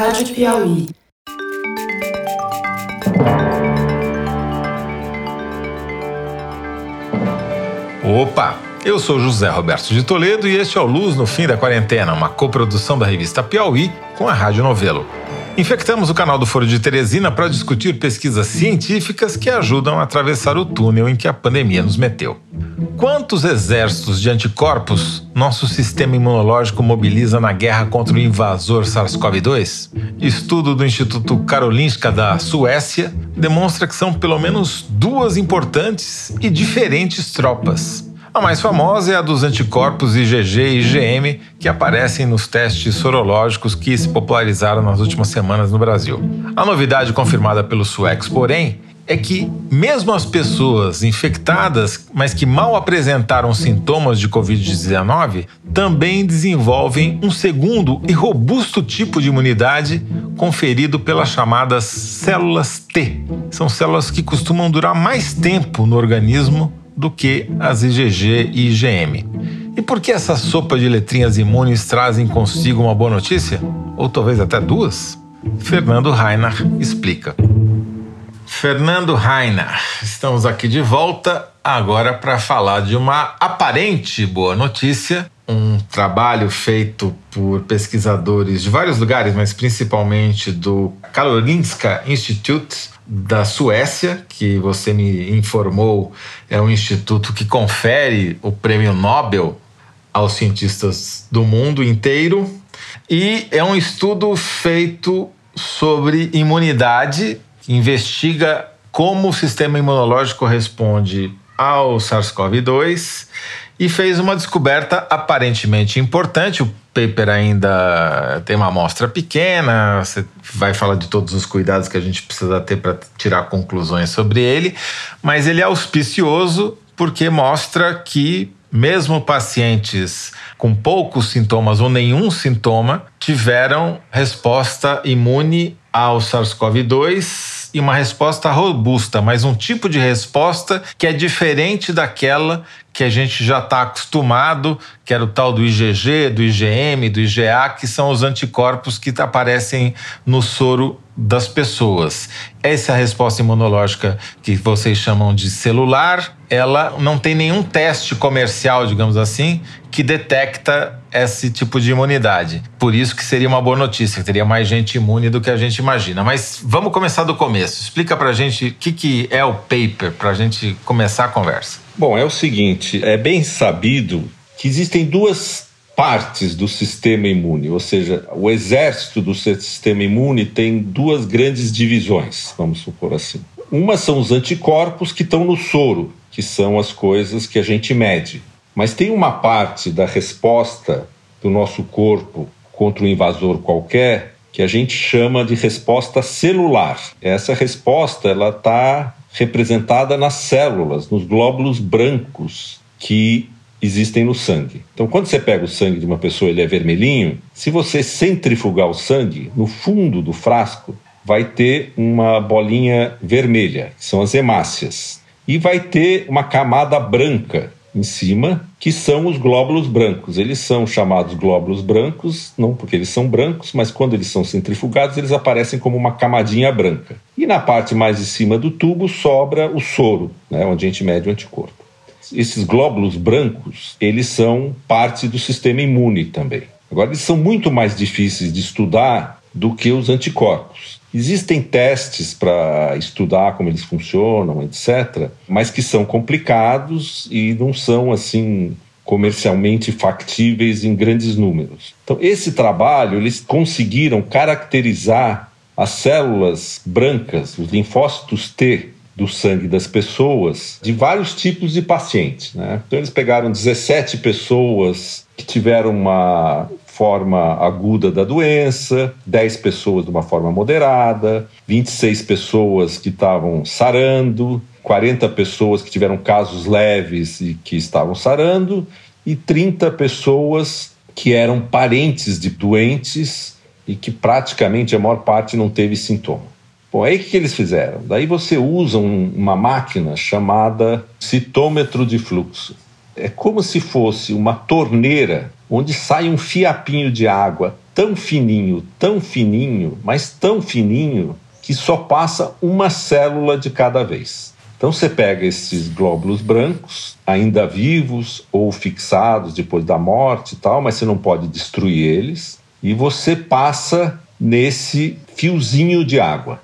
Rádio Piauí. Opa! Eu sou José Roberto de Toledo e este é o Luz no Fim da Quarentena, uma coprodução da revista Piauí com a Rádio Novelo. Infectamos o canal do Foro de Teresina para discutir pesquisas científicas que ajudam a atravessar o túnel em que a pandemia nos meteu. Quantos exércitos de anticorpos nosso sistema imunológico mobiliza na guerra contra o invasor SARS-CoV-2? Estudo do Instituto Karolinska da Suécia demonstra que são pelo menos duas importantes e diferentes tropas. A mais famosa é a dos anticorpos IgG e IgM, que aparecem nos testes sorológicos que se popularizaram nas últimas semanas no Brasil. A novidade confirmada pelos suecos, porém, é que, mesmo as pessoas infectadas, mas que mal apresentaram sintomas de Covid-19, também desenvolvem um segundo e robusto tipo de imunidade conferido pelas chamadas células T. São células que costumam durar mais tempo no organismo do que as IgG e IgM. E por que essa sopa de letrinhas imunes trazem consigo uma boa notícia? Ou talvez até duas? Fernando Reinach explica. Fernando Reinach, estamos aqui de volta agora para falar de uma aparente boa notícia, um trabalho feito por pesquisadores de vários lugares, mas principalmente do Karolinska Institute da Suécia, que você me informou é um instituto que confere o prêmio Nobel aos cientistas do mundo inteiro. E é um estudo feito sobre imunidade, que investiga como o sistema imunológico responde ao SARS-CoV-2 e fez uma descoberta aparentemente importante. O paper ainda tem uma amostra pequena, você vai falar de todos os cuidados que a gente precisa ter para tirar conclusões sobre ele, mas ele é auspicioso porque mostra que mesmo pacientes com poucos sintomas ou nenhum sintoma tiveram resposta imune ao SARS-CoV-2 e uma resposta robusta, mas um tipo de resposta que é diferente daquela que a gente já está acostumado, que era o tal do IgG, do IgM, do IgA, que são os anticorpos que aparecem no soro das pessoas. Essa resposta imunológica que vocês chamam de celular, ela não tem nenhum teste comercial, digamos assim, que detecta esse tipo de imunidade. Por isso que seria uma boa notícia, que teria mais gente imune do que a gente imagina. Mas vamos começar do começo. Explica pra gente o que, que é o paper, pra gente começar a conversa. Bom, é o seguinte, é bem sabido que existem duas partes do sistema imune, ou seja, o exército do sistema imune tem duas grandes divisões, vamos supor assim. Uma são os anticorpos que estão no soro, que são as coisas que a gente mede. Mas tem uma parte da resposta do nosso corpo contra um invasor qualquer que a gente chama de resposta celular. Essa resposta ela está representada nas células, nos glóbulos brancos que existem no sangue. Então, quando você pega o sangue de uma pessoa, ele é vermelhinho. Se você centrifugar o sangue, no fundo do frasco vai ter uma bolinha vermelha, que são as hemácias, e vai ter uma camada branca em cima, que são os glóbulos brancos. Eles são chamados glóbulos brancos, não porque eles são brancos, mas quando eles são centrifugados, eles aparecem como uma camadinha branca. E na parte mais de cima do tubo sobra o soro, né, onde a gente mede o anticorpo. Esses glóbulos brancos, eles são parte do sistema imune também. Agora, eles são muito mais difíceis de estudar do que os anticorpos. Existem testes para estudar como eles funcionam, etc., mas que são complicados e não são assim comercialmente factíveis em grandes números. Então, esse trabalho, eles conseguiram caracterizar as células brancas, os linfócitos T do sangue das pessoas, de vários tipos de pacientes. Né? Então, eles pegaram 17 pessoas que tiveram uma forma aguda da doença, 10 pessoas de uma forma moderada, 26 pessoas que estavam sarando, 40 pessoas que tiveram casos leves e que estavam sarando, e 30 pessoas que eram parentes de doentes e que praticamente a maior parte não teve sintoma. Bom, aí o que eles fizeram? Daí você usa um, uma máquina chamada citômetro de fluxo. É como se fosse uma torneira onde sai um fiapinho de água tão fininho, tão fininho, mas tão fininho que só passa uma célula de cada vez. Então você pega esses glóbulos brancos, ainda vivos ou fixados depois da morte e tal, mas você não pode destruir eles, e você passa nesse fiozinho de água.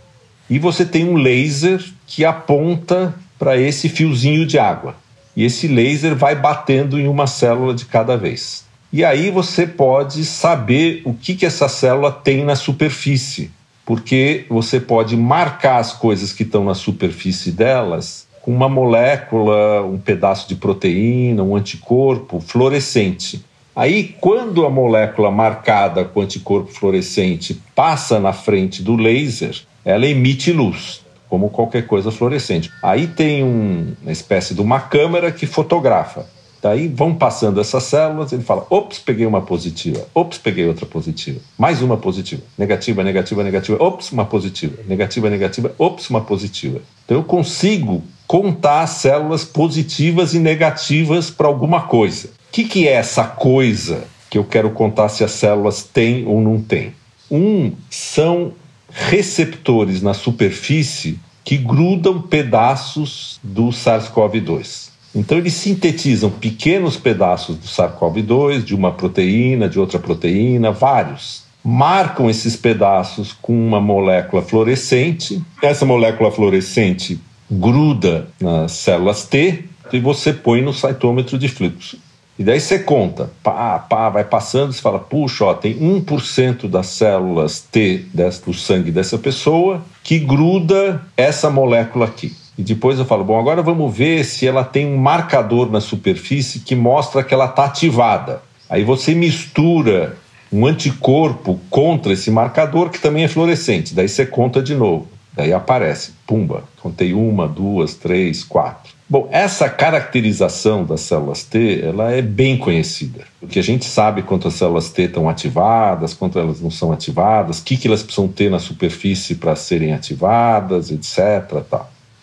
E você tem um laser que aponta para esse fiozinho de água. E esse laser vai batendo em uma célula de cada vez. E aí você pode saber o que, que essa célula tem na superfície, porque você pode marcar as coisas que estão na superfície delas com uma molécula, um pedaço de proteína, um anticorpo fluorescente. Aí, quando a molécula marcada com anticorpo fluorescente passa na frente do laser, ela emite luz, como qualquer coisa fluorescente. Aí tem um, uma espécie de uma câmera que fotografa. Daí vão passando essas células, ele fala: ops, peguei uma positiva, ops, peguei outra positiva, mais uma positiva, negativa, negativa, negativa, ops, uma positiva, negativa, negativa, ops, uma positiva. Então eu consigo contar células positivas e negativas para alguma coisa que, que é essa coisa que eu quero contar se as células têm ou não têm? Um são receptores na superfície que grudam pedaços do SARS-CoV-2. Então, eles sintetizam pequenos pedaços do SARS-CoV-2, de uma proteína, de outra proteína, vários. Marcam esses pedaços com uma molécula fluorescente. Essa molécula fluorescente gruda nas células T e você põe no cytômetro de fluxo. E daí você conta, pá, pá, vai passando, você fala, puxa, ó, tem 1% das células T do sangue dessa pessoa que gruda essa molécula aqui. E depois eu falo, bom, agora vamos ver se ela tem um marcador na superfície que mostra que ela está ativada. Aí você mistura um anticorpo contra esse marcador que também é fluorescente. Daí você conta de novo. Daí aparece, pumba, contei uma, duas, três, quatro. Bom, essa caracterização das células T, ela é bem conhecida, porque a gente sabe quantas células T estão ativadas, quantas elas não são ativadas, o que, que elas precisam ter na superfície para serem ativadas, etc.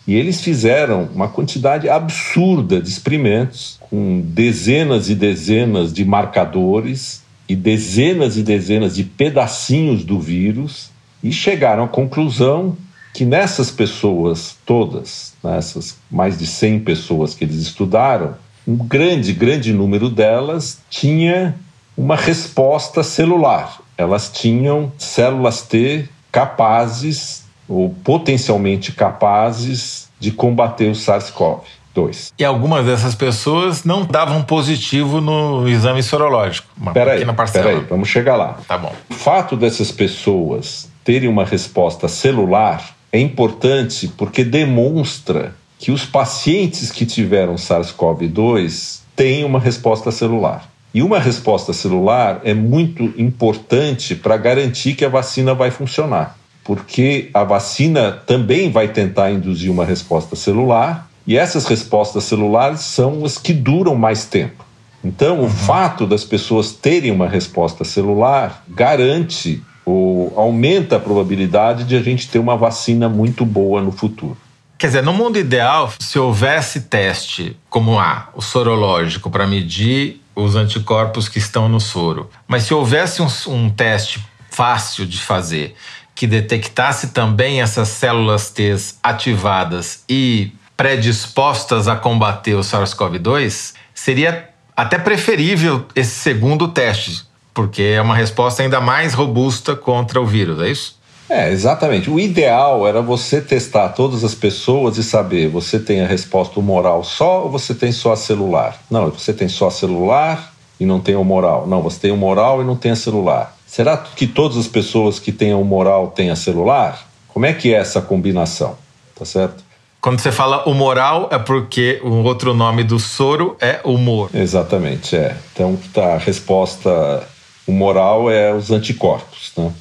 E eles fizeram uma quantidade absurda de experimentos com dezenas e dezenas de marcadores e dezenas e dezenas de pedacinhos do vírus e chegaram à conclusão que nessas pessoas todas, nessas mais de 100 pessoas que eles estudaram, um grande, grande número delas tinha uma resposta celular. Elas tinham células T capazes ou potencialmente capazes de combater o SARS-CoV-2. E algumas dessas pessoas não davam positivo no exame sorológico. Uma peraí, pequena parcela. Peraí, vamos chegar lá. Tá bom. O fato dessas pessoas terem uma resposta celular é importante porque demonstra que os pacientes que tiveram SARS-CoV-2 têm uma resposta celular. E uma resposta celular é muito importante para garantir que a vacina vai funcionar, porque a vacina também vai tentar induzir uma resposta celular, e essas respostas celulares são as que duram mais tempo. Então, o uhum. fato das pessoas terem uma resposta celular garante ou aumenta a probabilidade de a gente ter uma vacina muito boa no futuro. Quer dizer, no mundo ideal, se houvesse teste como há, o sorológico, para medir os anticorpos que estão no soro, mas se houvesse um, um teste fácil de fazer que detectasse também essas células T ativadas e predispostas a combater o SARS-CoV-2, seria até preferível esse segundo teste, porque é uma resposta ainda mais robusta contra o vírus, é isso? É, exatamente. O ideal era você testar todas as pessoas e saber, você tem a resposta humoral só ou você tem só a celular? Não, você tem só a celular e não tem o humoral. Não, você tem o humoral e não tem a celular. Será que todas as pessoas que têm o humoral têm a celular? Como é que é essa combinação? Tá certo? Quando você fala humoral, é porque o outro nome do soro é humor. Exatamente, é. Então, tá, a resposta o moral é os anticorpos. Né?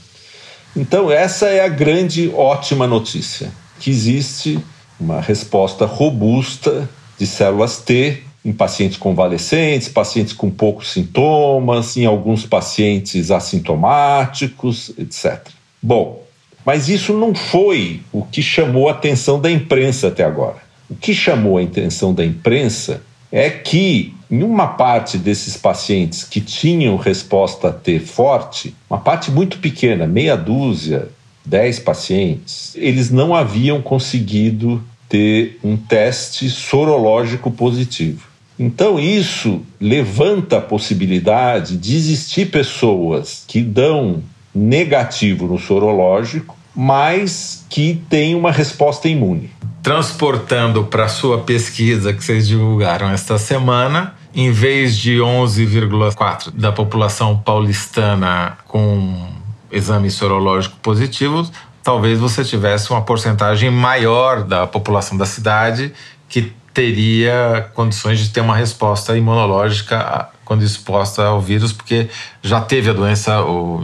Então, essa é a grande, ótima notícia: que existe uma resposta robusta de células T em pacientes convalescentes, pacientes com poucos sintomas, em alguns pacientes assintomáticos, etc. Bom, mas isso não foi o que chamou a atenção da imprensa até agora. O que chamou a atenção da imprensa é que em uma parte desses pacientes que tinham resposta T forte, uma parte muito pequena, meia dúzia, 10 pacientes, eles não haviam conseguido ter um teste sorológico positivo. Então, isso levanta a possibilidade de existir pessoas que dão negativo no sorológico, mas que têm uma resposta imune. Transportando para sua pesquisa que vocês divulgaram esta semana, em vez de 11,4% da população paulistana com exame sorológico positivo, talvez você tivesse uma porcentagem maior da população da cidade que teria condições de ter uma resposta imunológica quando exposta ao vírus, porque já teve a doença ou,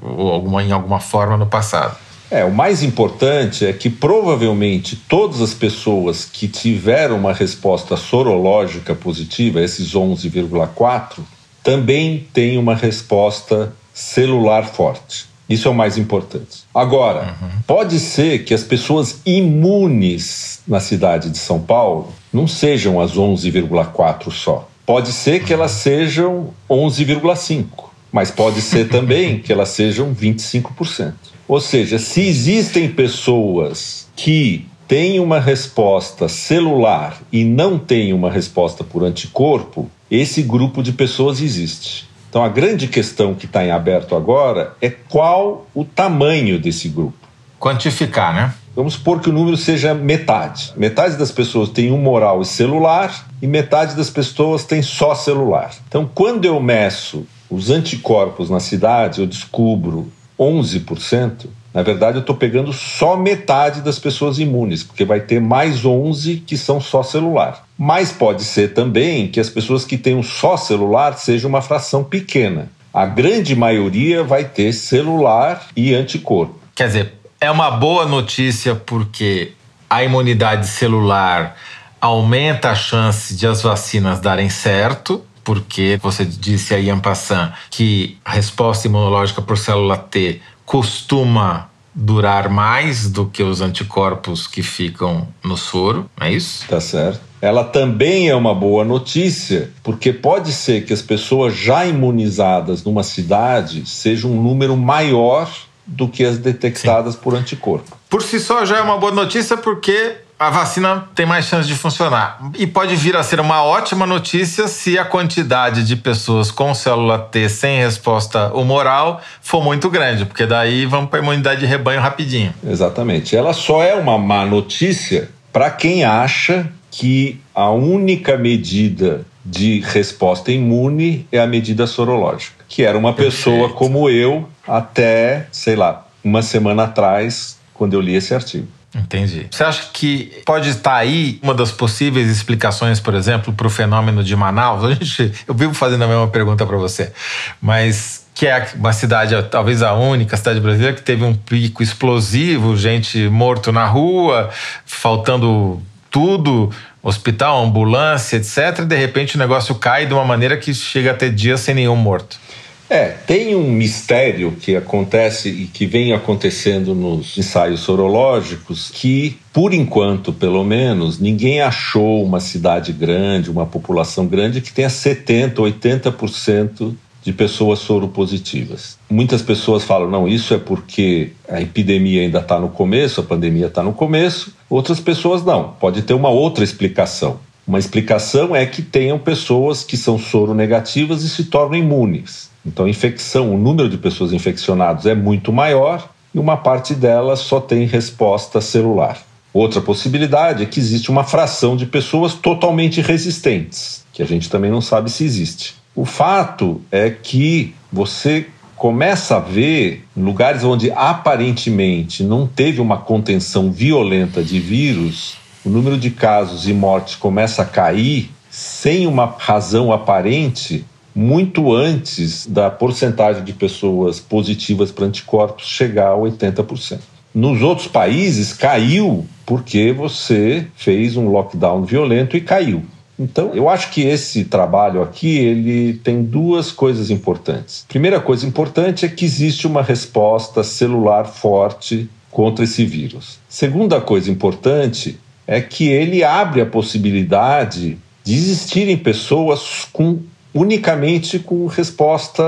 ou alguma, em alguma forma no passado. É, o mais importante é que provavelmente todas as pessoas que tiveram uma resposta sorológica positiva, esses 11,4, também têm uma resposta celular forte. Isso é o mais importante. Agora, uhum. pode ser que as pessoas imunes na cidade de São Paulo não sejam as 11,4 só. Pode ser que elas sejam 11,5, mas pode ser também que elas sejam 25%. Ou seja, se existem pessoas que têm uma resposta celular e não têm uma resposta por anticorpo, esse grupo de pessoas existe. Então a grande questão que está em aberto agora é qual o tamanho desse grupo. Quantificar, né? Vamos supor que o número seja metade. Metade das pessoas tem humoral e celular e metade das pessoas tem só celular. Então, quando eu meço os anticorpos na cidade, eu descubro 11%. Na verdade, eu estou pegando só metade das pessoas imunes, porque vai ter mais 11 que são só celular. Mas pode ser também que as pessoas que um só celular seja uma fração pequena. A grande maioria vai ter celular e anticorpo. Quer dizer, é uma boa notícia porque a imunidade celular aumenta a chance de as vacinas darem certo, porque você disse aí, Ampassan, que a resposta imunológica por célula T costuma durar mais do que os anticorpos que ficam no soro, é isso? Tá certo. Ela também é uma boa notícia, porque pode ser que as pessoas já imunizadas numa cidade sejam um número maior do que as detectadas Sim. por anticorpo. Por si só já é uma boa notícia porque a vacina tem mais chance de funcionar. E pode vir a ser uma ótima notícia se a quantidade de pessoas com célula T sem resposta humoral for muito grande, porque daí vamos para a imunidade de rebanho rapidinho. Exatamente. Ela só é uma má notícia para quem acha que a única medida de resposta imune é a medida sorológica, que era uma Perfeito. pessoa como eu até, sei lá, uma semana atrás, quando eu li esse artigo. Entendi. Você acha que pode estar aí uma das possíveis explicações, por exemplo, para o fenômeno de Manaus? A gente, eu vivo fazendo a mesma pergunta para você, mas que é uma cidade, talvez a única cidade brasileira que teve um pico explosivo, gente morto na rua, faltando tudo, hospital, ambulância, etc. E de repente o negócio cai de uma maneira que chega a ter dias sem nenhum morto. É, tem um mistério que acontece e que vem acontecendo nos ensaios sorológicos que, por enquanto, pelo menos, ninguém achou uma cidade grande, uma população grande que tenha 70%, 80% de pessoas soropositivas. Muitas pessoas falam, não, isso é porque a epidemia ainda está no começo, a pandemia está no começo. Outras pessoas não, pode ter uma outra explicação. Uma explicação é que tenham pessoas que são soronegativas e se tornam imunes. Então, infecção, o número de pessoas infeccionadas é muito maior e uma parte delas só tem resposta celular. Outra possibilidade é que existe uma fração de pessoas totalmente resistentes, que a gente também não sabe se existe. O fato é que você começa a ver lugares onde aparentemente não teve uma contenção violenta de vírus, o número de casos e mortes começa a cair sem uma razão aparente muito antes da porcentagem de pessoas positivas para anticorpos chegar a 80%. Nos outros países caiu porque você fez um lockdown violento e caiu. Então, eu acho que esse trabalho aqui ele tem duas coisas importantes. Primeira coisa importante é que existe uma resposta celular forte contra esse vírus. Segunda coisa importante é que ele abre a possibilidade de existirem pessoas com unicamente com resposta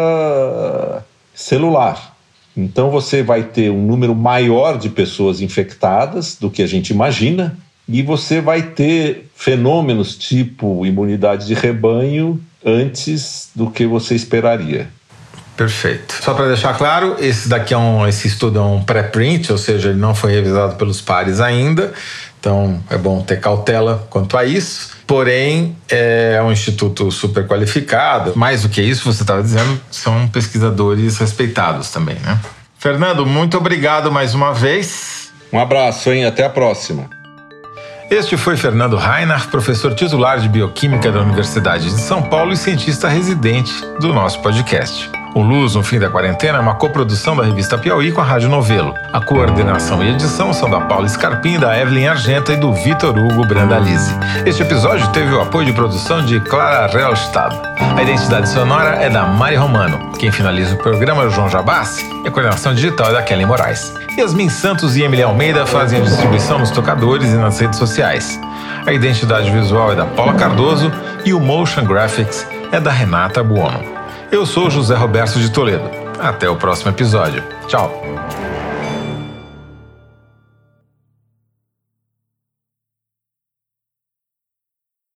celular. Então você vai ter um número maior de pessoas infectadas do que a gente imagina, e você vai ter fenômenos tipo imunidade de rebanho antes do que você esperaria. Perfeito. Só para deixar claro, esse daqui é um, esse estudo é um pré-print, ou seja, ele não foi revisado pelos pares ainda. Então é bom ter cautela quanto a isso. Porém, é um instituto super qualificado. Mais do que isso, você estava dizendo, são pesquisadores respeitados também, né? Fernando, muito obrigado mais uma vez. Um abraço, hein? Até a próxima. Este foi Fernando Reinhardt, professor titular de Bioquímica da Universidade de São Paulo e cientista residente do nosso podcast. O Luz no Fim da Quarentena é uma coprodução da revista Piauí com a Rádio Novelo. A coordenação e edição são da Paula Scarpim, da Evelyn Argenta e do Vitor Hugo Brandalize. Este episódio teve o apoio de produção de Clara Relstad. A identidade sonora é da Mari Romano. Quem finaliza o programa é o João Jabassi e a coordenação digital é da Kelly Moraes. Yasmin Santos e Emily Almeida fazem a distribuição nos tocadores e nas redes sociais. A identidade visual é da Paula Cardoso e o Motion Graphics é da Renata Buono. Eu sou José Roberto de Toledo. Até o próximo episódio. Tchau!